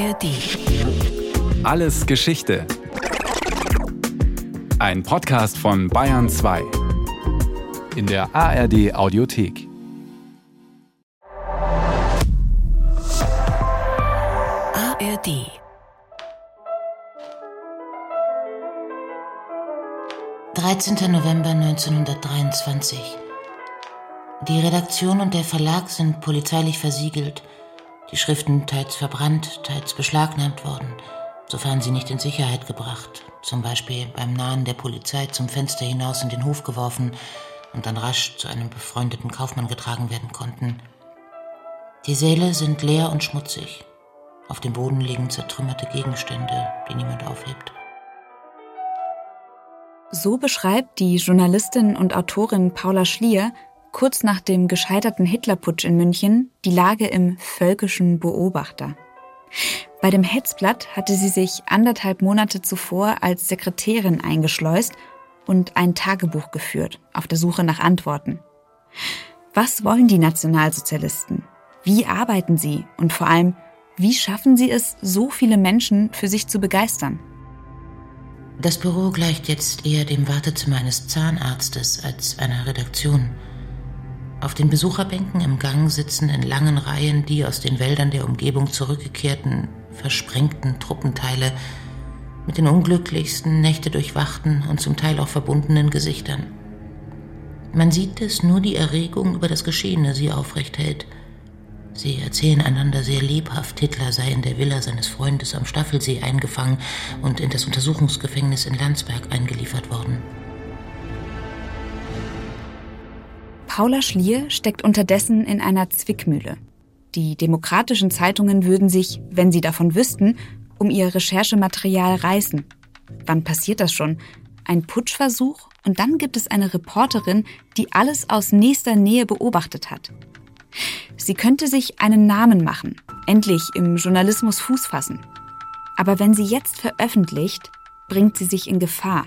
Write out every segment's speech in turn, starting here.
ARD. Alles Geschichte. Ein Podcast von Bayern 2. In der ARD Audiothek. ARD. Dreizehnter November 1923. Die Redaktion und der Verlag sind polizeilich versiegelt die Schriften teils verbrannt, teils beschlagnahmt worden, sofern sie nicht in Sicherheit gebracht, zum Beispiel beim Nahen der Polizei zum Fenster hinaus in den Hof geworfen und dann rasch zu einem befreundeten Kaufmann getragen werden konnten. Die Säle sind leer und schmutzig. Auf dem Boden liegen zertrümmerte Gegenstände, die niemand aufhebt. So beschreibt die Journalistin und Autorin Paula Schlier kurz nach dem gescheiterten Hitlerputsch in München die Lage im Völkischen Beobachter. Bei dem Hetzblatt hatte sie sich anderthalb Monate zuvor als Sekretärin eingeschleust und ein Tagebuch geführt, auf der Suche nach Antworten. Was wollen die Nationalsozialisten? Wie arbeiten sie? Und vor allem, wie schaffen sie es, so viele Menschen für sich zu begeistern? Das Büro gleicht jetzt eher dem Wartezimmer eines Zahnarztes als einer Redaktion. Auf den Besucherbänken im Gang sitzen in langen Reihen die aus den Wäldern der Umgebung zurückgekehrten, versprengten Truppenteile mit den unglücklichsten, Nächte durchwachten und zum Teil auch verbundenen Gesichtern. Man sieht, dass nur die Erregung über das Geschehene sie aufrecht hält. Sie erzählen einander sehr lebhaft, Hitler sei in der Villa seines Freundes am Staffelsee eingefangen und in das Untersuchungsgefängnis in Landsberg eingeliefert worden. Paula Schlier steckt unterdessen in einer Zwickmühle. Die demokratischen Zeitungen würden sich, wenn sie davon wüssten, um ihr Recherchematerial reißen. Wann passiert das schon? Ein Putschversuch und dann gibt es eine Reporterin, die alles aus nächster Nähe beobachtet hat. Sie könnte sich einen Namen machen, endlich im Journalismus Fuß fassen. Aber wenn sie jetzt veröffentlicht, bringt sie sich in Gefahr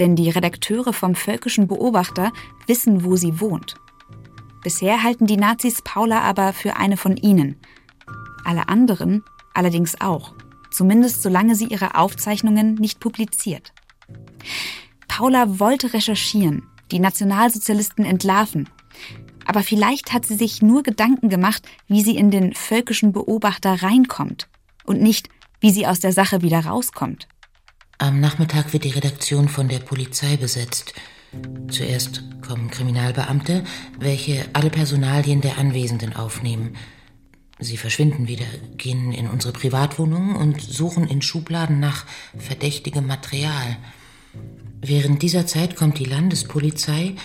denn die Redakteure vom Völkischen Beobachter wissen, wo sie wohnt. Bisher halten die Nazis Paula aber für eine von ihnen. Alle anderen allerdings auch, zumindest solange sie ihre Aufzeichnungen nicht publiziert. Paula wollte recherchieren, die Nationalsozialisten entlarven. Aber vielleicht hat sie sich nur Gedanken gemacht, wie sie in den völkischen Beobachter reinkommt und nicht, wie sie aus der Sache wieder rauskommt. Am Nachmittag wird die Redaktion von der Polizei besetzt. Zuerst kommen Kriminalbeamte, welche alle Personalien der Anwesenden aufnehmen. Sie verschwinden wieder, gehen in unsere Privatwohnungen und suchen in Schubladen nach verdächtigem Material. Während dieser Zeit kommt die Landespolizei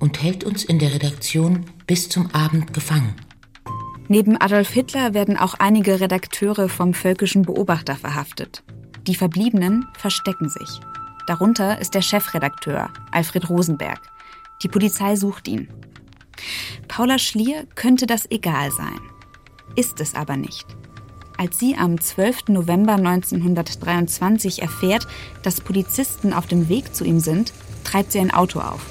und hält uns in der Redaktion bis zum Abend gefangen. Neben Adolf Hitler werden auch einige Redakteure vom Völkischen Beobachter verhaftet. Die Verbliebenen verstecken sich. Darunter ist der Chefredakteur, Alfred Rosenberg. Die Polizei sucht ihn. Paula Schlier könnte das egal sein. Ist es aber nicht. Als sie am 12. November 1923 erfährt, dass Polizisten auf dem Weg zu ihm sind, treibt sie ein Auto auf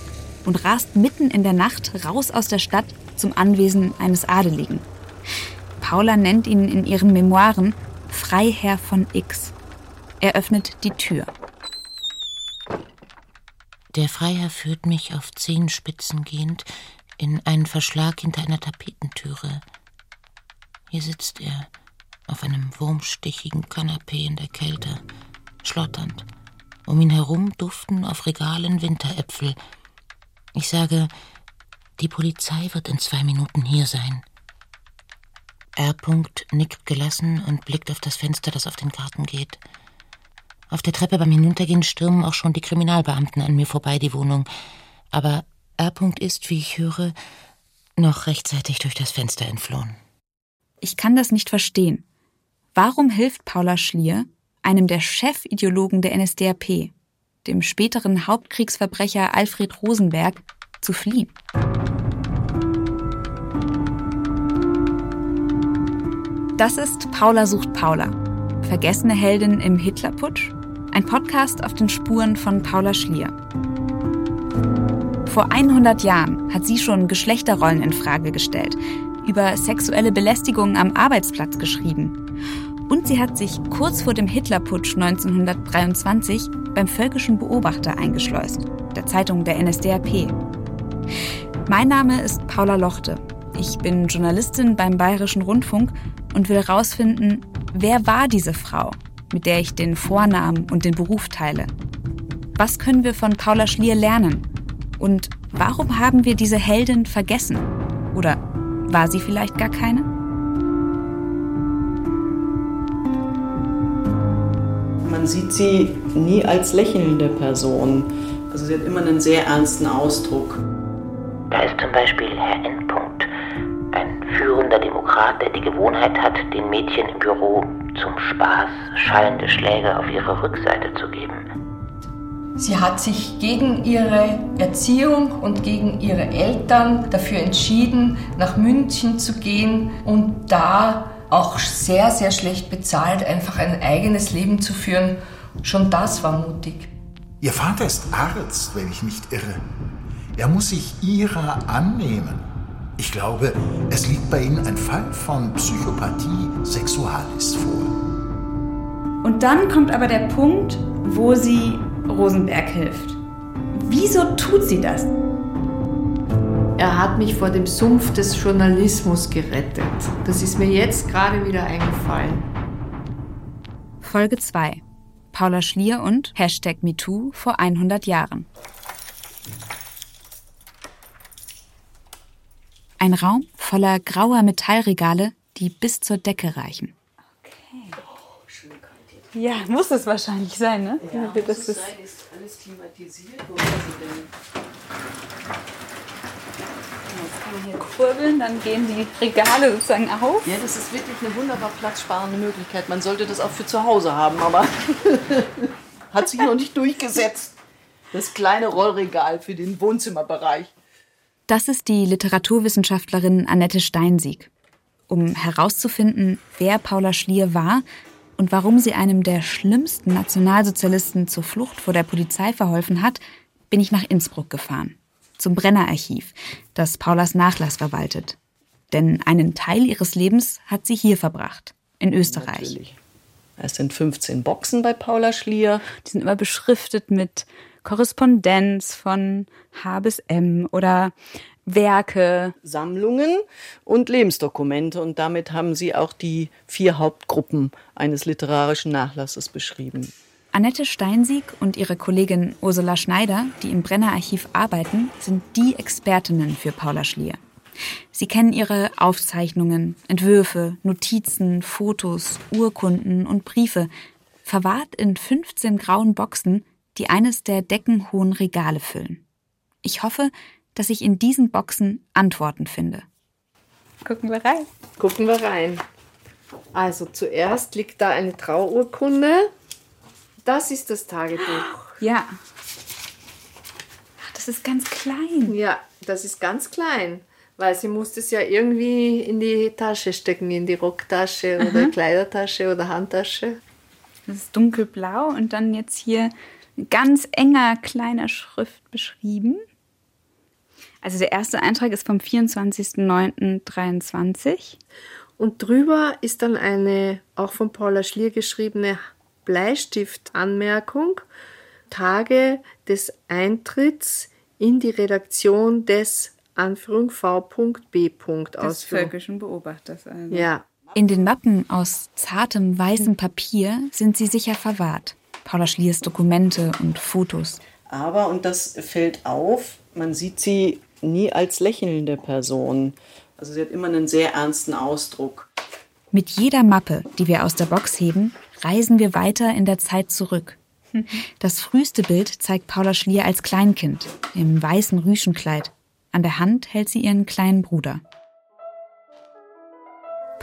und rast mitten in der Nacht raus aus der Stadt zum Anwesen eines Adeligen. Paula nennt ihn in ihren Memoiren Freiherr von X. Er öffnet die Tür. Der Freiherr führt mich auf Zehenspitzen gehend in einen Verschlag hinter einer Tapetentüre. Hier sitzt er auf einem wurmstichigen Kanapee in der Kälte, schlotternd. Um ihn herum duften auf Regalen Winteräpfel. Ich sage, die Polizei wird in zwei Minuten hier sein. R. nickt gelassen und blickt auf das Fenster, das auf den Garten geht. Auf der Treppe beim Hinuntergehen stürmen auch schon die Kriminalbeamten an mir vorbei, die Wohnung. Aber R. ist, wie ich höre, noch rechtzeitig durch das Fenster entflohen. Ich kann das nicht verstehen. Warum hilft Paula Schlier, einem der Chefideologen der NSDAP, dem späteren Hauptkriegsverbrecher Alfred Rosenberg, zu fliehen? Das ist Paula sucht Paula. Vergessene Heldin im Hitlerputsch ein Podcast auf den Spuren von Paula Schlier. Vor 100 Jahren hat sie schon Geschlechterrollen in Frage gestellt, über sexuelle Belästigung am Arbeitsplatz geschrieben Und sie hat sich kurz vor dem Hitlerputsch 1923 beim Völkischen Beobachter eingeschleust, der Zeitung der NSDAP. Mein Name ist Paula Lochte. Ich bin Journalistin beim Bayerischen Rundfunk und will herausfinden, wer war diese Frau, mit der ich den Vornamen und den Beruf teile. Was können wir von Paula Schlier lernen? Und warum haben wir diese Heldin vergessen? Oder war sie vielleicht gar keine? Man sieht sie nie als lächelnde Person. Also sie hat immer einen sehr ernsten Ausdruck. Da ist zum Beispiel Herr führender Demokrat, der die Gewohnheit hat, den Mädchen im Büro zum Spaß schallende Schläge auf ihre Rückseite zu geben. Sie hat sich gegen ihre Erziehung und gegen ihre Eltern dafür entschieden, nach München zu gehen und da auch sehr, sehr schlecht bezahlt, einfach ein eigenes Leben zu führen. Schon das war mutig. Ihr Vater ist Arzt, wenn ich nicht irre. Er muss sich ihrer annehmen. Ich glaube, es liegt bei Ihnen ein Fall von Psychopathie sexualis vor. Und dann kommt aber der Punkt, wo sie Rosenberg hilft. Wieso tut sie das? Er hat mich vor dem Sumpf des Journalismus gerettet. Das ist mir jetzt gerade wieder eingefallen. Folge 2. Paula Schlier und Hashtag MeToo vor 100 Jahren. Ein Raum voller grauer Metallregale, die bis zur Decke reichen. Ja, muss es wahrscheinlich sein, ne? Ja, das das ist sein, ist alles klimatisiert. Wo ist? Jetzt kann man hier kurbeln, dann gehen die Regale sozusagen auf. Ja, das ist wirklich eine wunderbar platzsparende Möglichkeit. Man sollte das auch für zu Hause haben, aber hat sich noch nicht durchgesetzt. Das kleine Rollregal für den Wohnzimmerbereich. Das ist die Literaturwissenschaftlerin Annette Steinsieg. Um herauszufinden, wer Paula Schlier war und warum sie einem der schlimmsten Nationalsozialisten zur Flucht vor der Polizei verholfen hat, bin ich nach Innsbruck gefahren. Zum Brenner-Archiv, das Paulas Nachlass verwaltet. Denn einen Teil ihres Lebens hat sie hier verbracht, in Österreich. Natürlich. Es sind 15 Boxen bei Paula Schlier. Die sind immer beschriftet mit Korrespondenz von H bis M oder Werke. Sammlungen und Lebensdokumente. Und damit haben sie auch die vier Hauptgruppen eines literarischen Nachlasses beschrieben. Annette Steinsieg und ihre Kollegin Ursula Schneider, die im Brenner-Archiv arbeiten, sind die Expertinnen für Paula Schlier. Sie kennen ihre Aufzeichnungen, Entwürfe, Notizen, Fotos, Urkunden und Briefe, verwahrt in 15 grauen Boxen, die eines der deckenhohen Regale füllen. Ich hoffe, dass ich in diesen Boxen Antworten finde. Gucken wir rein. Gucken wir rein. Also zuerst liegt da eine Trauurkunde. Das ist das Tagebuch. Ja. Das ist ganz klein. Ja, das ist ganz klein, weil sie musste es ja irgendwie in die Tasche stecken, in die Rocktasche oder Kleidertasche oder Handtasche. Das ist dunkelblau und dann jetzt hier ganz enger kleiner Schrift beschrieben. Also der erste Eintrag ist vom 24.09.23. Und drüber ist dann eine auch von Paula Schlier geschriebene Bleistiftanmerkung. Tage des Eintritts in die Redaktion des Anführung V.B. Des völkischen Beobachters. Also. Ja, In den Mappen aus zartem weißem Papier sind sie sicher verwahrt. Paula Schliers Dokumente und Fotos. Aber, und das fällt auf, man sieht sie nie als lächelnde Person. Also sie hat immer einen sehr ernsten Ausdruck. Mit jeder Mappe, die wir aus der Box heben, reisen wir weiter in der Zeit zurück. Das früheste Bild zeigt Paula Schlier als Kleinkind im weißen Rüschenkleid. An der Hand hält sie ihren kleinen Bruder.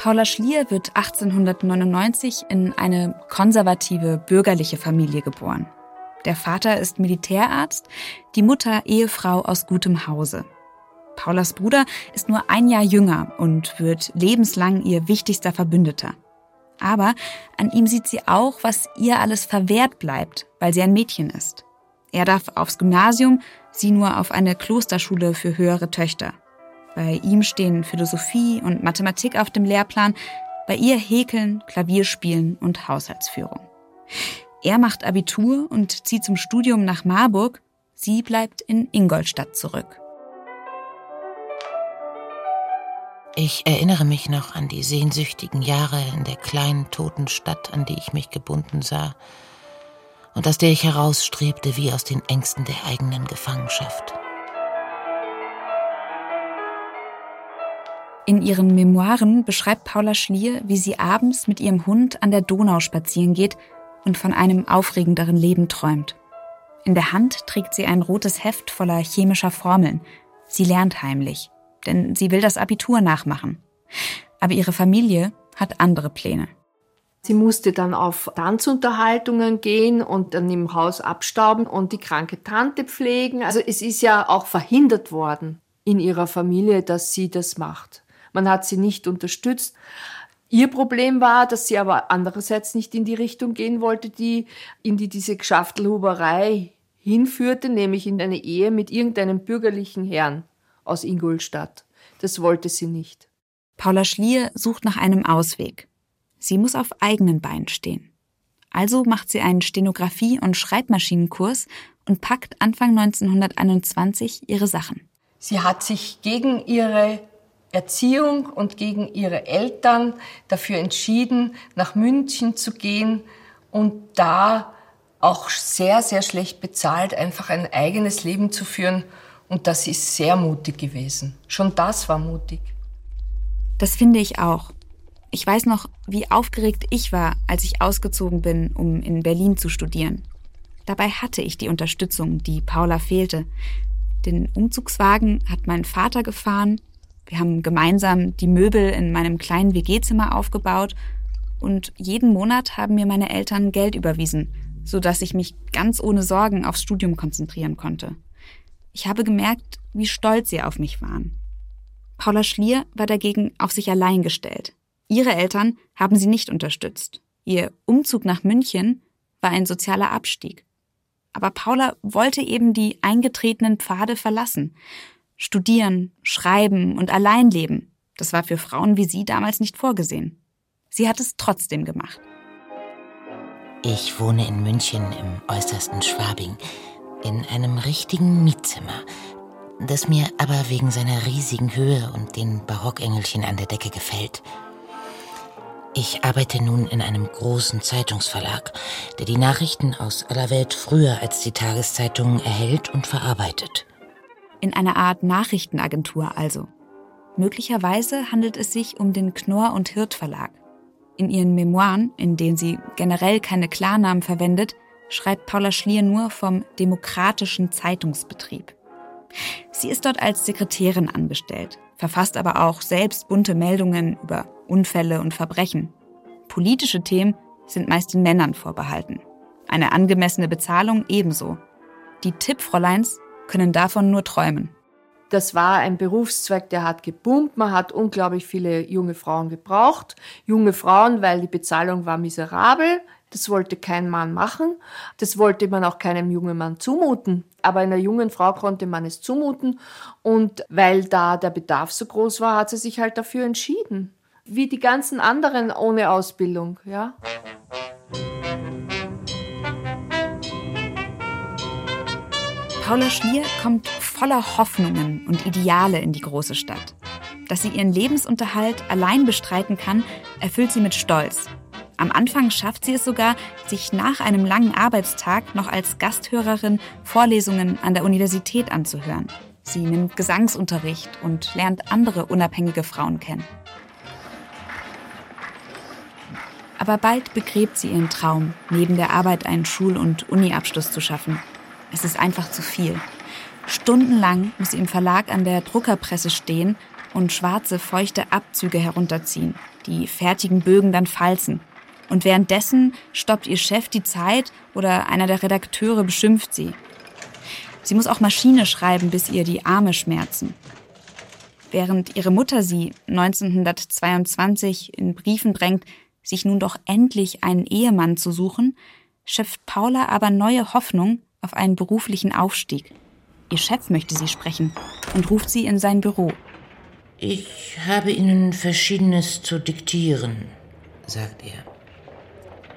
Paula Schlier wird 1899 in eine konservative bürgerliche Familie geboren. Der Vater ist Militärarzt, die Mutter Ehefrau aus gutem Hause. Paulas Bruder ist nur ein Jahr jünger und wird lebenslang ihr wichtigster Verbündeter. Aber an ihm sieht sie auch, was ihr alles verwehrt bleibt, weil sie ein Mädchen ist. Er darf aufs Gymnasium, sie nur auf eine Klosterschule für höhere Töchter. Bei ihm stehen Philosophie und Mathematik auf dem Lehrplan, Bei ihr häkeln, Klavierspielen und Haushaltsführung. Er macht Abitur und zieht zum Studium nach Marburg. Sie bleibt in Ingolstadt zurück. Ich erinnere mich noch an die sehnsüchtigen Jahre in der kleinen toten Stadt, an die ich mich gebunden sah und aus der ich herausstrebte wie aus den Ängsten der eigenen Gefangenschaft. In ihren Memoiren beschreibt Paula Schlier, wie sie abends mit ihrem Hund an der Donau spazieren geht und von einem aufregenderen Leben träumt. In der Hand trägt sie ein rotes Heft voller chemischer Formeln. Sie lernt heimlich denn sie will das Abitur nachmachen. Aber ihre Familie hat andere Pläne. Sie musste dann auf Tanzunterhaltungen gehen und dann im Haus abstauben und die kranke Tante pflegen. Also es ist ja auch verhindert worden in ihrer Familie, dass sie das macht. Man hat sie nicht unterstützt. Ihr Problem war, dass sie aber andererseits nicht in die Richtung gehen wollte, die in die diese Geschäftelhuberei hinführte, nämlich in eine Ehe mit irgendeinem bürgerlichen Herrn aus Ingolstadt. Das wollte sie nicht. Paula Schlier sucht nach einem Ausweg. Sie muss auf eigenen Beinen stehen. Also macht sie einen Stenografie- und Schreibmaschinenkurs und packt Anfang 1921 ihre Sachen. Sie hat sich gegen ihre Erziehung und gegen ihre Eltern dafür entschieden, nach München zu gehen und da auch sehr, sehr schlecht bezahlt, einfach ein eigenes Leben zu führen und das ist sehr mutig gewesen. Schon das war mutig. Das finde ich auch. Ich weiß noch, wie aufgeregt ich war, als ich ausgezogen bin, um in Berlin zu studieren. Dabei hatte ich die Unterstützung, die Paula fehlte. Den Umzugswagen hat mein Vater gefahren. Wir haben gemeinsam die Möbel in meinem kleinen WG-Zimmer aufgebaut. Und jeden Monat haben mir meine Eltern Geld überwiesen, sodass ich mich ganz ohne Sorgen aufs Studium konzentrieren konnte. Ich habe gemerkt, wie stolz sie auf mich waren. Paula Schlier war dagegen auf sich allein gestellt. Ihre Eltern haben sie nicht unterstützt. Ihr Umzug nach München war ein sozialer Abstieg. Aber Paula wollte eben die eingetretenen Pfade verlassen. Studieren, schreiben und allein leben. Das war für Frauen wie sie damals nicht vorgesehen. Sie hat es trotzdem gemacht. Ich wohne in München im äußersten Schwabing in einem richtigen Mietzimmer, das mir aber wegen seiner riesigen Höhe und den Barockengelchen an der Decke gefällt. Ich arbeite nun in einem großen Zeitungsverlag, der die Nachrichten aus aller Welt früher als die Tageszeitungen erhält und verarbeitet. In einer Art Nachrichtenagentur also. Möglicherweise handelt es sich um den Knorr und Hirt Verlag. In ihren Memoiren, in denen sie generell keine Klarnamen verwendet, schreibt Paula Schlier nur vom demokratischen Zeitungsbetrieb. Sie ist dort als Sekretärin angestellt, verfasst aber auch selbst bunte Meldungen über Unfälle und Verbrechen. Politische Themen sind meist den Männern vorbehalten. Eine angemessene Bezahlung ebenso. Die Tippfräuleins können davon nur träumen. Das war ein Berufszweig, der hat geboomt. Man hat unglaublich viele junge Frauen gebraucht. Junge Frauen, weil die Bezahlung war miserabel. Das wollte kein Mann machen. Das wollte man auch keinem jungen Mann zumuten. Aber einer jungen Frau konnte man es zumuten. Und weil da der Bedarf so groß war, hat sie sich halt dafür entschieden. Wie die ganzen anderen ohne Ausbildung, ja. Paula Schlier kommt voller Hoffnungen und Ideale in die große Stadt. Dass sie ihren Lebensunterhalt allein bestreiten kann, erfüllt sie mit Stolz am Anfang schafft sie es sogar, sich nach einem langen Arbeitstag noch als Gasthörerin Vorlesungen an der Universität anzuhören. Sie nimmt Gesangsunterricht und lernt andere unabhängige Frauen kennen. Aber bald begräbt sie ihren Traum, neben der Arbeit einen Schul- und Uniabschluss zu schaffen. Es ist einfach zu viel. Stundenlang muss sie im Verlag an der Druckerpresse stehen und schwarze, feuchte Abzüge herunterziehen, die fertigen Bögen dann falzen und währenddessen stoppt ihr Chef die Zeit oder einer der Redakteure beschimpft sie. Sie muss auch Maschine schreiben, bis ihr die Arme schmerzen. Während ihre Mutter sie 1922 in Briefen drängt, sich nun doch endlich einen Ehemann zu suchen, schöpft Paula aber neue Hoffnung auf einen beruflichen Aufstieg. Ihr Chef möchte sie sprechen und ruft sie in sein Büro. Ich habe Ihnen Verschiedenes zu diktieren, sagt er.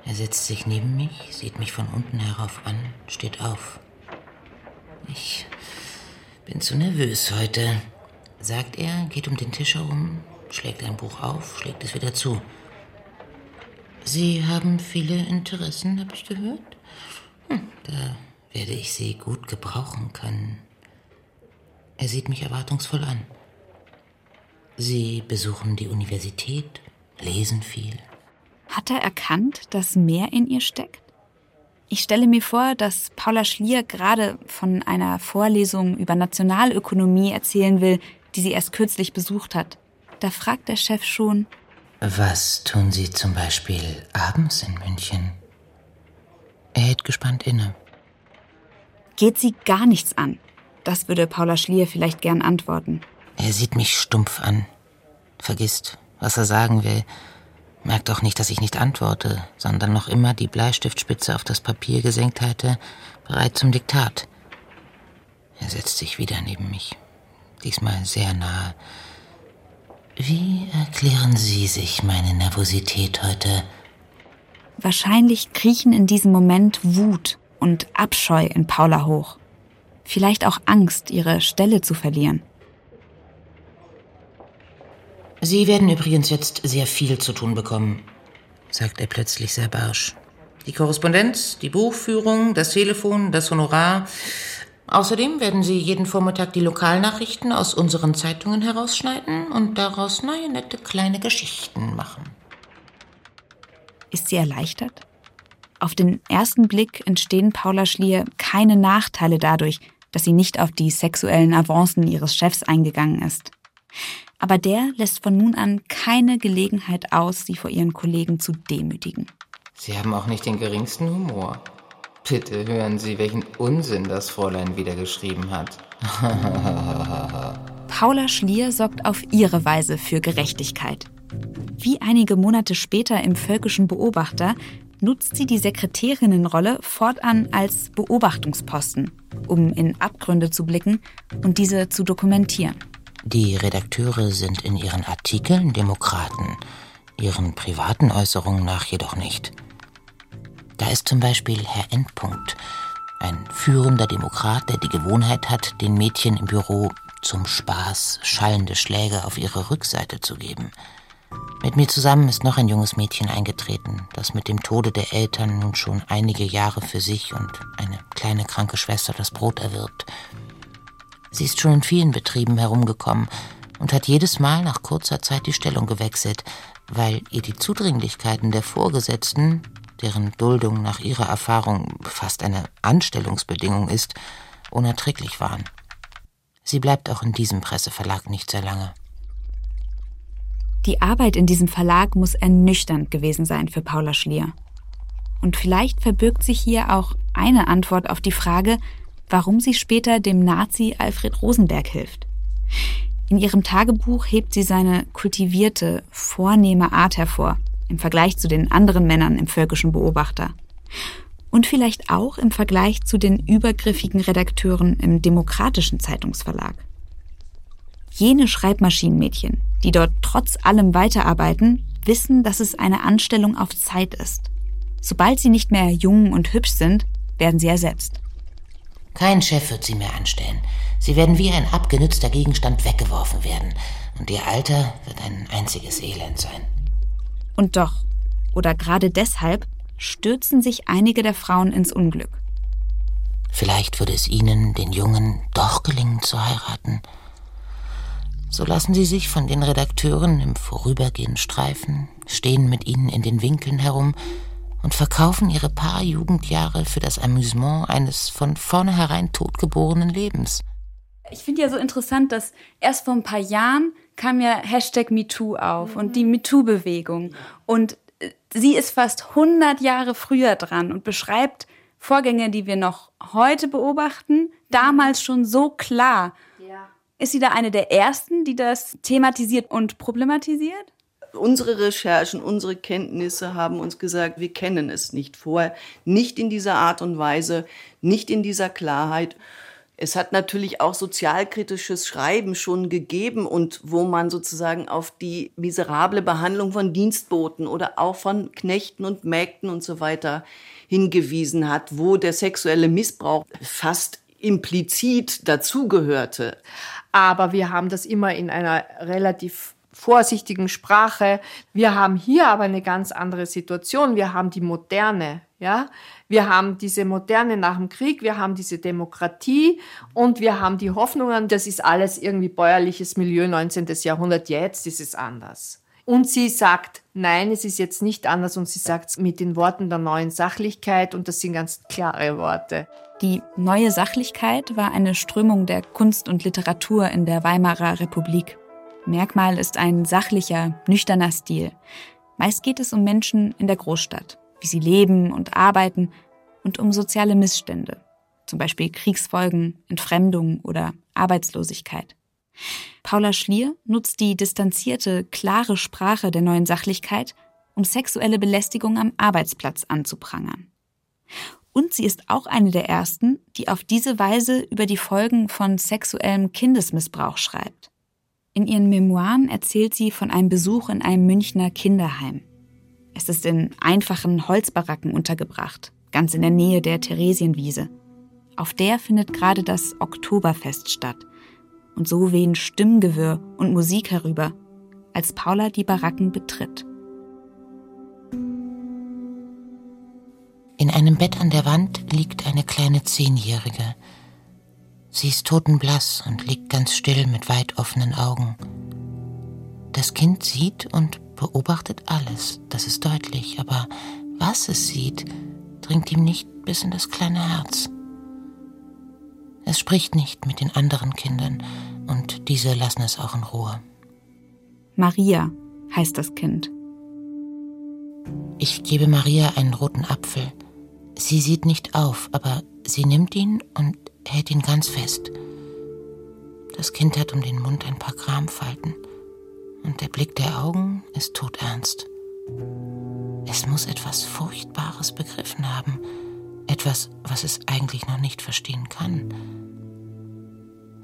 Er setzt sich neben mich, sieht mich von unten herauf an, steht auf. Ich bin zu nervös heute, sagt er, geht um den Tisch herum, schlägt ein Buch auf, schlägt es wieder zu. Sie haben viele Interessen, habe ich gehört. Hm, da werde ich sie gut gebrauchen können. Er sieht mich erwartungsvoll an. Sie besuchen die Universität, lesen viel. Hat er erkannt, dass mehr in ihr steckt? Ich stelle mir vor, dass Paula Schlier gerade von einer Vorlesung über Nationalökonomie erzählen will, die sie erst kürzlich besucht hat. Da fragt der Chef schon, was tun Sie zum Beispiel abends in München? Er hält gespannt inne. Geht sie gar nichts an? Das würde Paula Schlier vielleicht gern antworten. Er sieht mich stumpf an, vergisst, was er sagen will, merkt auch nicht, dass ich nicht antworte, sondern noch immer die Bleistiftspitze auf das Papier gesenkt halte, bereit zum Diktat. Er setzt sich wieder neben mich, diesmal sehr nahe, wie erklären Sie sich meine Nervosität heute? Wahrscheinlich kriechen in diesem Moment Wut und Abscheu in Paula hoch. Vielleicht auch Angst, ihre Stelle zu verlieren. Sie werden übrigens jetzt sehr viel zu tun bekommen, sagt er plötzlich sehr barsch. Die Korrespondenz, die Buchführung, das Telefon, das Honorar, Außerdem werden Sie jeden Vormittag die Lokalnachrichten aus unseren Zeitungen herausschneiden und daraus neue, nette kleine Geschichten machen. Ist sie erleichtert? Auf den ersten Blick entstehen Paula Schlier keine Nachteile dadurch, dass sie nicht auf die sexuellen Avancen ihres Chefs eingegangen ist. Aber der lässt von nun an keine Gelegenheit aus, sie vor ihren Kollegen zu demütigen. Sie haben auch nicht den geringsten Humor. Bitte hören Sie, welchen Unsinn das Fräulein wieder geschrieben hat. Paula Schlier sorgt auf ihre Weise für Gerechtigkeit. Wie einige Monate später im Völkischen Beobachter nutzt sie die Sekretärinnenrolle fortan als Beobachtungsposten, um in Abgründe zu blicken und diese zu dokumentieren. Die Redakteure sind in ihren Artikeln Demokraten, ihren privaten Äußerungen nach jedoch nicht. Da ist zum Beispiel Herr Endpunkt, ein führender Demokrat, der die Gewohnheit hat, den Mädchen im Büro zum Spaß schallende Schläge auf ihre Rückseite zu geben. Mit mir zusammen ist noch ein junges Mädchen eingetreten, das mit dem Tode der Eltern nun schon einige Jahre für sich und eine kleine kranke Schwester das Brot erwirbt. Sie ist schon in vielen Betrieben herumgekommen und hat jedes Mal nach kurzer Zeit die Stellung gewechselt, weil ihr die Zudringlichkeiten der Vorgesetzten deren Duldung nach ihrer Erfahrung fast eine Anstellungsbedingung ist, unerträglich waren. Sie bleibt auch in diesem Presseverlag nicht sehr lange. Die Arbeit in diesem Verlag muss ernüchternd gewesen sein für Paula Schlier. Und vielleicht verbirgt sich hier auch eine Antwort auf die Frage, warum sie später dem Nazi Alfred Rosenberg hilft. In ihrem Tagebuch hebt sie seine kultivierte, vornehme Art hervor, im Vergleich zu den anderen Männern im völkischen Beobachter. Und vielleicht auch im Vergleich zu den übergriffigen Redakteuren im demokratischen Zeitungsverlag. Jene Schreibmaschinenmädchen, die dort trotz allem weiterarbeiten, wissen, dass es eine Anstellung auf Zeit ist. Sobald sie nicht mehr jung und hübsch sind, werden sie ersetzt. Kein Chef wird sie mehr anstellen. Sie werden wie ein abgenützter Gegenstand weggeworfen werden. Und ihr Alter wird ein einziges Elend sein. Und doch, oder gerade deshalb, stürzen sich einige der Frauen ins Unglück. Vielleicht würde es ihnen, den Jungen, doch gelingen zu heiraten. So lassen sie sich von den Redakteuren im Vorübergehen streifen, stehen mit ihnen in den Winkeln herum und verkaufen ihre paar Jugendjahre für das Amüsement eines von vornherein totgeborenen Lebens. Ich finde ja so interessant, dass erst vor ein paar Jahren kam ja Hashtag MeToo auf mhm. und die MeToo-Bewegung. Und äh, sie ist fast 100 Jahre früher dran und beschreibt Vorgänge, die wir noch heute beobachten, damals schon so klar. Ist sie da eine der ersten, die das thematisiert und problematisiert? Unsere Recherchen, unsere Kenntnisse haben uns gesagt, wir kennen es nicht vorher, nicht in dieser Art und Weise, nicht in dieser Klarheit. Es hat natürlich auch sozialkritisches Schreiben schon gegeben und wo man sozusagen auf die miserable Behandlung von Dienstboten oder auch von Knechten und Mägden und so weiter hingewiesen hat, wo der sexuelle Missbrauch fast implizit dazugehörte. Aber wir haben das immer in einer relativ vorsichtigen Sprache. Wir haben hier aber eine ganz andere Situation. Wir haben die Moderne, ja. Wir haben diese Moderne nach dem Krieg, wir haben diese Demokratie und wir haben die Hoffnungen, das ist alles irgendwie bäuerliches Milieu 19. Jahrhundert. Jetzt ist es anders. Und sie sagt, nein, es ist jetzt nicht anders und sie sagt es mit den Worten der neuen Sachlichkeit und das sind ganz klare Worte. Die neue Sachlichkeit war eine Strömung der Kunst und Literatur in der Weimarer Republik. Merkmal ist ein sachlicher, nüchterner Stil. Meist geht es um Menschen in der Großstadt, wie sie leben und arbeiten und um soziale Missstände, zum Beispiel Kriegsfolgen, Entfremdung oder Arbeitslosigkeit. Paula Schlier nutzt die distanzierte, klare Sprache der neuen Sachlichkeit, um sexuelle Belästigung am Arbeitsplatz anzuprangern. Und sie ist auch eine der ersten, die auf diese Weise über die Folgen von sexuellem Kindesmissbrauch schreibt. In ihren Memoiren erzählt sie von einem Besuch in einem Münchner Kinderheim. Es ist in einfachen Holzbaracken untergebracht, ganz in der Nähe der Theresienwiese. Auf der findet gerade das Oktoberfest statt. Und so wehen Stimmgewirr und Musik herüber, als Paula die Baracken betritt. In einem Bett an der Wand liegt eine kleine Zehnjährige. Sie ist totenblass und liegt ganz still mit weit offenen Augen. Das Kind sieht und beobachtet alles, das ist deutlich, aber was es sieht, dringt ihm nicht bis in das kleine Herz. Es spricht nicht mit den anderen Kindern und diese lassen es auch in Ruhe. Maria heißt das Kind. Ich gebe Maria einen roten Apfel. Sie sieht nicht auf, aber sie nimmt ihn und hält ihn ganz fest. Das Kind hat um den Mund ein paar Kramfalten und der Blick der Augen ist todernst. Es muss etwas Furchtbares begriffen haben, etwas, was es eigentlich noch nicht verstehen kann.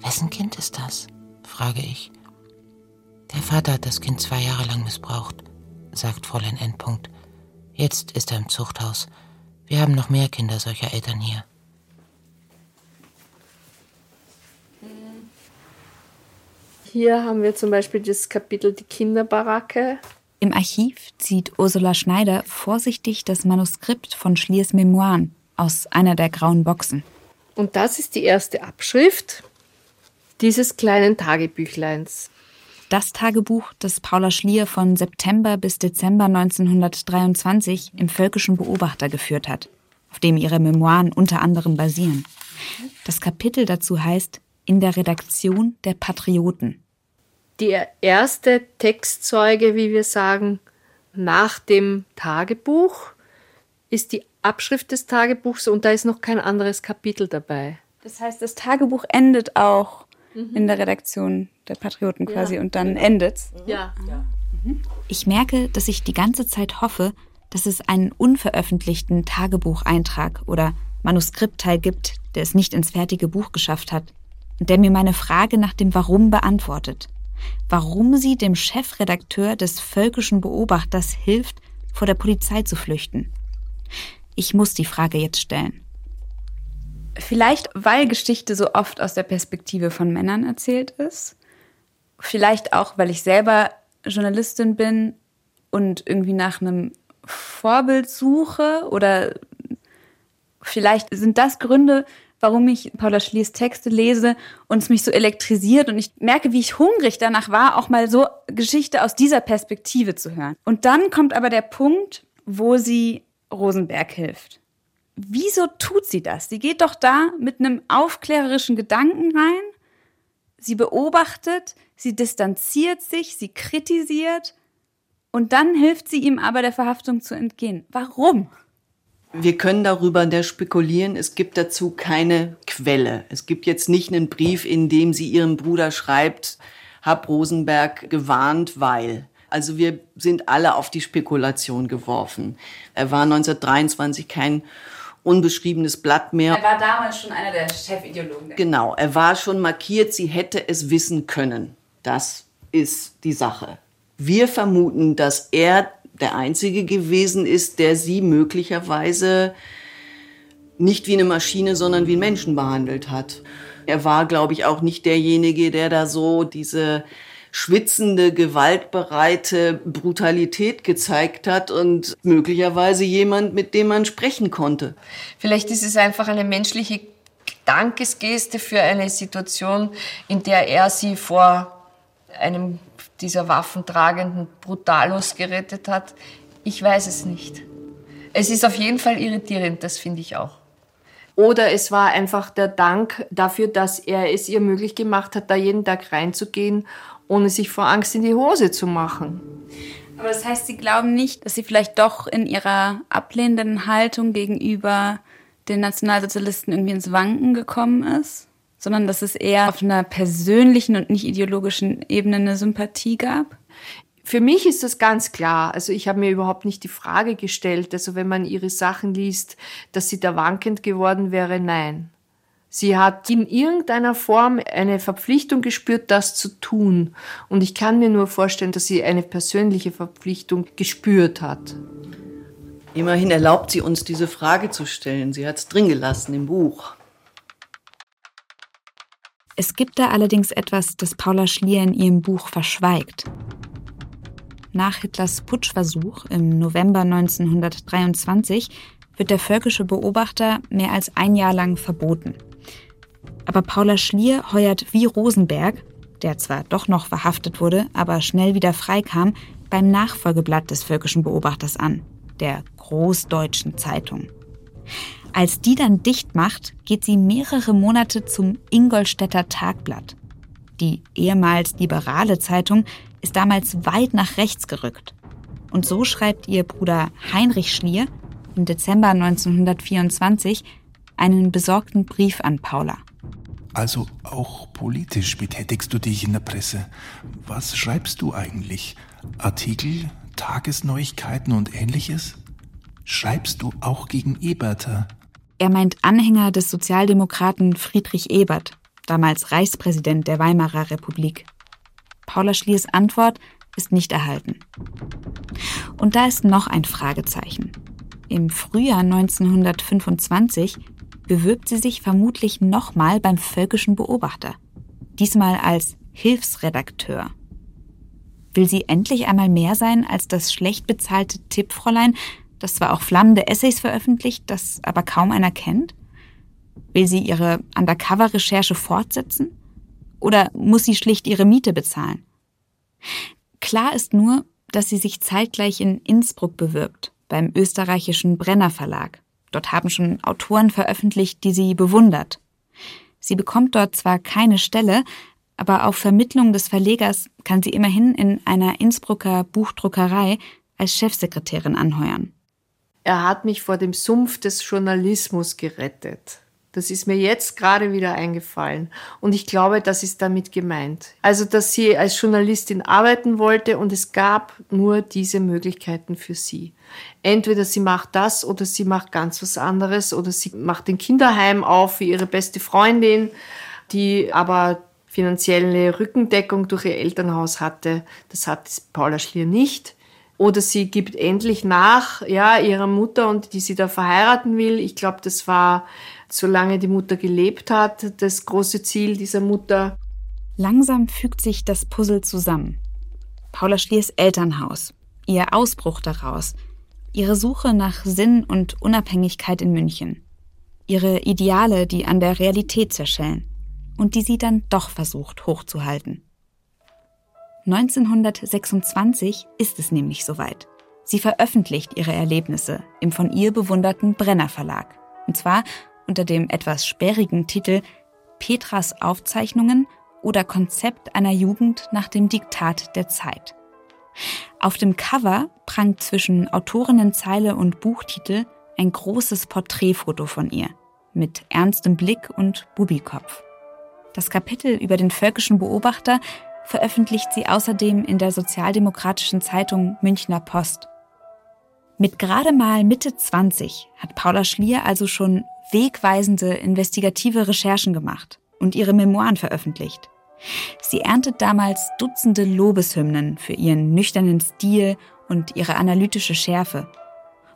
Wessen Kind ist das? frage ich. Der Vater hat das Kind zwei Jahre lang missbraucht, sagt Fräulein Endpunkt. Jetzt ist er im Zuchthaus. Wir haben noch mehr Kinder solcher Eltern hier. Hier haben wir zum Beispiel das Kapitel Die Kinderbaracke. Im Archiv zieht Ursula Schneider vorsichtig das Manuskript von Schliers Memoiren aus einer der grauen Boxen. Und das ist die erste Abschrift dieses kleinen Tagebüchleins. Das Tagebuch, das Paula Schlier von September bis Dezember 1923 im Völkischen Beobachter geführt hat, auf dem ihre Memoiren unter anderem basieren. Das Kapitel dazu heißt In der Redaktion der Patrioten. Der erste Textzeuge, wie wir sagen, nach dem Tagebuch ist die Abschrift des Tagebuchs und da ist noch kein anderes Kapitel dabei. Das heißt, das Tagebuch endet auch mhm. in der Redaktion der Patrioten quasi ja. und dann endet's. Ja. ja. Ich merke, dass ich die ganze Zeit hoffe, dass es einen unveröffentlichten Tagebucheintrag oder Manuskriptteil gibt, der es nicht ins fertige Buch geschafft hat und der mir meine Frage nach dem Warum beantwortet. Warum sie dem Chefredakteur des Völkischen Beobachters hilft, vor der Polizei zu flüchten. Ich muss die Frage jetzt stellen. Vielleicht, weil Geschichte so oft aus der Perspektive von Männern erzählt ist. Vielleicht auch, weil ich selber Journalistin bin und irgendwie nach einem Vorbild suche. Oder vielleicht sind das Gründe, warum ich Paula Schliers Texte lese und es mich so elektrisiert und ich merke, wie ich hungrig danach war, auch mal so Geschichte aus dieser Perspektive zu hören. Und dann kommt aber der Punkt, wo sie Rosenberg hilft wieso tut sie das? Sie geht doch da mit einem aufklärerischen Gedanken rein. Sie beobachtet, sie distanziert sich, sie kritisiert und dann hilft sie ihm aber der Verhaftung zu entgehen. Warum? Wir können darüber der spekulieren, es gibt dazu keine Quelle. Es gibt jetzt nicht einen Brief, in dem sie ihrem Bruder schreibt, hab Rosenberg gewarnt, weil. Also wir sind alle auf die Spekulation geworfen. Er war 1923 kein unbeschriebenes Blatt mehr. Er war damals schon einer der Chefideologen. Genau, er war schon markiert, sie hätte es wissen können. Das ist die Sache. Wir vermuten, dass er der Einzige gewesen ist, der sie möglicherweise nicht wie eine Maschine, sondern wie einen Menschen behandelt hat. Er war, glaube ich, auch nicht derjenige, der da so diese schwitzende, gewaltbereite Brutalität gezeigt hat und möglicherweise jemand, mit dem man sprechen konnte. Vielleicht ist es einfach eine menschliche Dankesgeste für eine Situation, in der er sie vor einem dieser waffentragenden Brutalos gerettet hat. Ich weiß es nicht. Es ist auf jeden Fall irritierend, das finde ich auch. Oder es war einfach der Dank dafür, dass er es ihr möglich gemacht hat, da jeden Tag reinzugehen ohne sich vor Angst in die Hose zu machen. Aber das heißt, Sie glauben nicht, dass sie vielleicht doch in ihrer ablehnenden Haltung gegenüber den Nationalsozialisten irgendwie ins Wanken gekommen ist, sondern dass es eher auf einer persönlichen und nicht ideologischen Ebene eine Sympathie gab? Für mich ist das ganz klar. Also ich habe mir überhaupt nicht die Frage gestellt, also wenn man ihre Sachen liest, dass sie da wankend geworden wäre, nein. Sie hat in irgendeiner Form eine Verpflichtung gespürt, das zu tun. Und ich kann mir nur vorstellen, dass sie eine persönliche Verpflichtung gespürt hat. Immerhin erlaubt sie uns, diese Frage zu stellen. Sie hat es drin gelassen im Buch. Es gibt da allerdings etwas, das Paula Schlier in ihrem Buch verschweigt. Nach Hitlers Putschversuch im November 1923 wird der völkische Beobachter mehr als ein Jahr lang verboten. Aber Paula Schlier heuert wie Rosenberg, der zwar doch noch verhaftet wurde, aber schnell wieder freikam, beim Nachfolgeblatt des völkischen Beobachters an, der Großdeutschen Zeitung. Als die dann dicht macht, geht sie mehrere Monate zum Ingolstädter Tagblatt. Die ehemals liberale Zeitung ist damals weit nach rechts gerückt. Und so schreibt ihr Bruder Heinrich Schlier im Dezember 1924 einen besorgten Brief an Paula. Also auch politisch betätigst du dich in der Presse. Was schreibst du eigentlich? Artikel, Tagesneuigkeiten und ähnliches? Schreibst du auch gegen Eberter? Er meint Anhänger des Sozialdemokraten Friedrich Ebert, damals Reichspräsident der Weimarer Republik. Paula Schliers Antwort ist nicht erhalten. Und da ist noch ein Fragezeichen. Im Frühjahr 1925 bewirbt sie sich vermutlich nochmal beim Völkischen Beobachter. Diesmal als Hilfsredakteur. Will sie endlich einmal mehr sein als das schlecht bezahlte Tippfräulein, das zwar auch flammende Essays veröffentlicht, das aber kaum einer kennt? Will sie ihre Undercover-Recherche fortsetzen? Oder muss sie schlicht ihre Miete bezahlen? Klar ist nur, dass sie sich zeitgleich in Innsbruck bewirbt, beim österreichischen Brenner Verlag. Dort haben schon Autoren veröffentlicht, die sie bewundert. Sie bekommt dort zwar keine Stelle, aber auf Vermittlung des Verlegers kann sie immerhin in einer Innsbrucker Buchdruckerei als Chefsekretärin anheuern. Er hat mich vor dem Sumpf des Journalismus gerettet. Das ist mir jetzt gerade wieder eingefallen. Und ich glaube, das ist damit gemeint. Also, dass sie als Journalistin arbeiten wollte und es gab nur diese Möglichkeiten für sie. Entweder sie macht das oder sie macht ganz was anderes oder sie macht den Kinderheim auf für ihre beste Freundin, die aber finanzielle Rückendeckung durch ihr Elternhaus hatte. Das hat Paula Schlier nicht. Oder sie gibt endlich nach, ja, ihrer Mutter und die sie da verheiraten will. Ich glaube, das war solange die Mutter gelebt hat, das große Ziel dieser Mutter. Langsam fügt sich das Puzzle zusammen. Paula Schliers Elternhaus, ihr Ausbruch daraus, ihre Suche nach Sinn und Unabhängigkeit in München, ihre Ideale, die an der Realität zerschellen und die sie dann doch versucht hochzuhalten. 1926 ist es nämlich soweit. Sie veröffentlicht ihre Erlebnisse im von ihr bewunderten Brenner Verlag. Und zwar unter dem etwas sperrigen Titel Petras Aufzeichnungen oder Konzept einer Jugend nach dem Diktat der Zeit. Auf dem Cover prangt zwischen Autorinnenzeile und Buchtitel ein großes Porträtfoto von ihr mit ernstem Blick und Bubikopf. Das Kapitel über den völkischen Beobachter veröffentlicht sie außerdem in der sozialdemokratischen Zeitung Münchner Post. Mit gerade mal Mitte 20 hat Paula Schlier also schon wegweisende investigative Recherchen gemacht und ihre Memoiren veröffentlicht. Sie erntet damals Dutzende Lobeshymnen für ihren nüchternen Stil und ihre analytische Schärfe.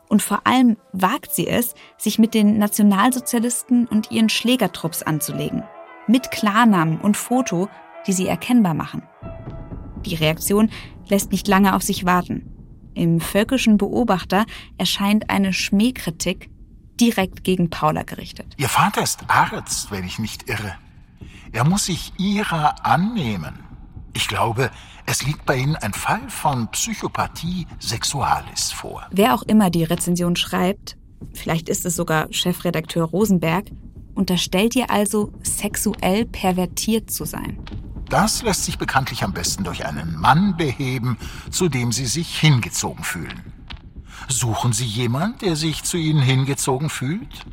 Und vor allem wagt sie es, sich mit den Nationalsozialisten und ihren Schlägertrupps anzulegen. Mit Klarnamen und Foto, die sie erkennbar machen. Die Reaktion lässt nicht lange auf sich warten. Im völkischen Beobachter erscheint eine Schmähkritik direkt gegen Paula gerichtet. Ihr Vater ist Arzt, wenn ich nicht irre. Er muss sich ihrer annehmen. Ich glaube, es liegt bei Ihnen ein Fall von Psychopathie sexualis vor. Wer auch immer die Rezension schreibt, vielleicht ist es sogar Chefredakteur Rosenberg, unterstellt ihr also, sexuell pervertiert zu sein. Das lässt sich bekanntlich am besten durch einen Mann beheben, zu dem Sie sich hingezogen fühlen. Suchen Sie jemand, der sich zu Ihnen hingezogen fühlt?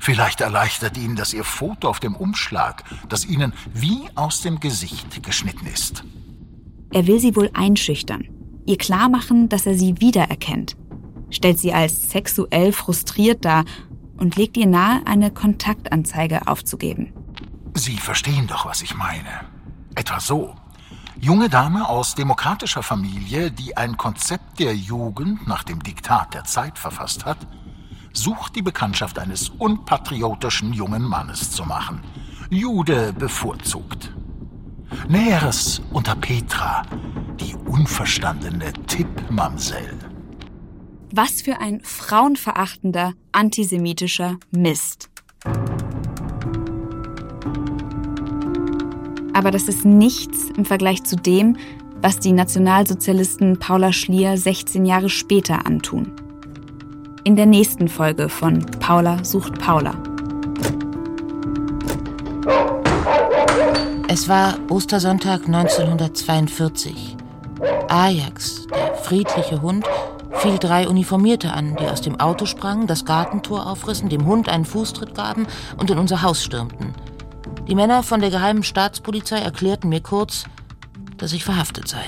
Vielleicht erleichtert Ihnen das Ihr Foto auf dem Umschlag, das Ihnen wie aus dem Gesicht geschnitten ist. Er will sie wohl einschüchtern, ihr klarmachen, dass er sie wiedererkennt, stellt sie als sexuell frustriert dar und legt ihr nahe, eine Kontaktanzeige aufzugeben. Sie verstehen doch, was ich meine. Etwa so. Junge Dame aus demokratischer Familie, die ein Konzept der Jugend nach dem Diktat der Zeit verfasst hat, sucht die Bekanntschaft eines unpatriotischen jungen Mannes zu machen. Jude bevorzugt. Näheres unter Petra, die unverstandene Tippmamsell. Was für ein frauenverachtender, antisemitischer Mist. Aber das ist nichts im Vergleich zu dem, was die Nationalsozialisten Paula Schlier 16 Jahre später antun. In der nächsten Folge von Paula sucht Paula. Es war Ostersonntag 1942. Ajax, der friedliche Hund, fiel drei Uniformierte an, die aus dem Auto sprangen, das Gartentor aufrissen, dem Hund einen Fußtritt gaben und in unser Haus stürmten. Die Männer von der geheimen Staatspolizei erklärten mir kurz, dass ich verhaftet sei.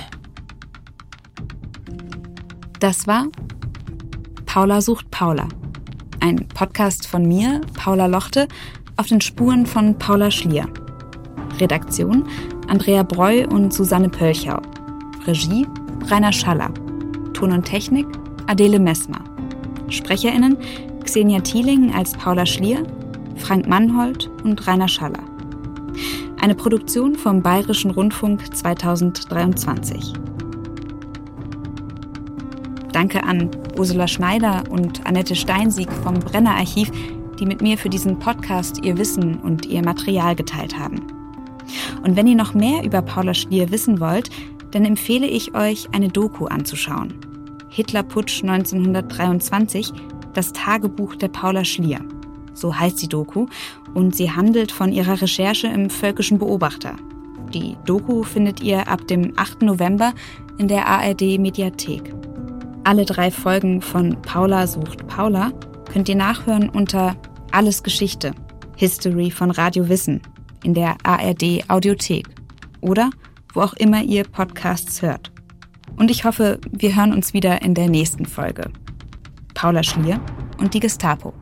Das war Paula sucht Paula. Ein Podcast von mir, Paula Lochte, auf den Spuren von Paula Schlier. Redaktion Andrea Breu und Susanne Pölchau. Regie Rainer Schaller. Ton und Technik Adele Messmer. SprecherInnen Xenia Thieling als Paula Schlier, Frank Mannhold und Rainer Schaller. Eine Produktion vom Bayerischen Rundfunk 2023. Danke an Ursula Schneider und Annette Steinsieg vom Brenner Archiv, die mit mir für diesen Podcast ihr Wissen und ihr Material geteilt haben. Und wenn ihr noch mehr über Paula Schlier wissen wollt, dann empfehle ich euch, eine Doku anzuschauen. Hitlerputsch 1923, das Tagebuch der Paula Schlier. So heißt die Doku und sie handelt von ihrer Recherche im Völkischen Beobachter. Die Doku findet ihr ab dem 8. November in der ARD Mediathek. Alle drei Folgen von Paula sucht Paula könnt ihr nachhören unter Alles Geschichte, History von Radio Wissen in der ARD Audiothek oder wo auch immer ihr Podcasts hört. Und ich hoffe, wir hören uns wieder in der nächsten Folge. Paula Schlier und die Gestapo.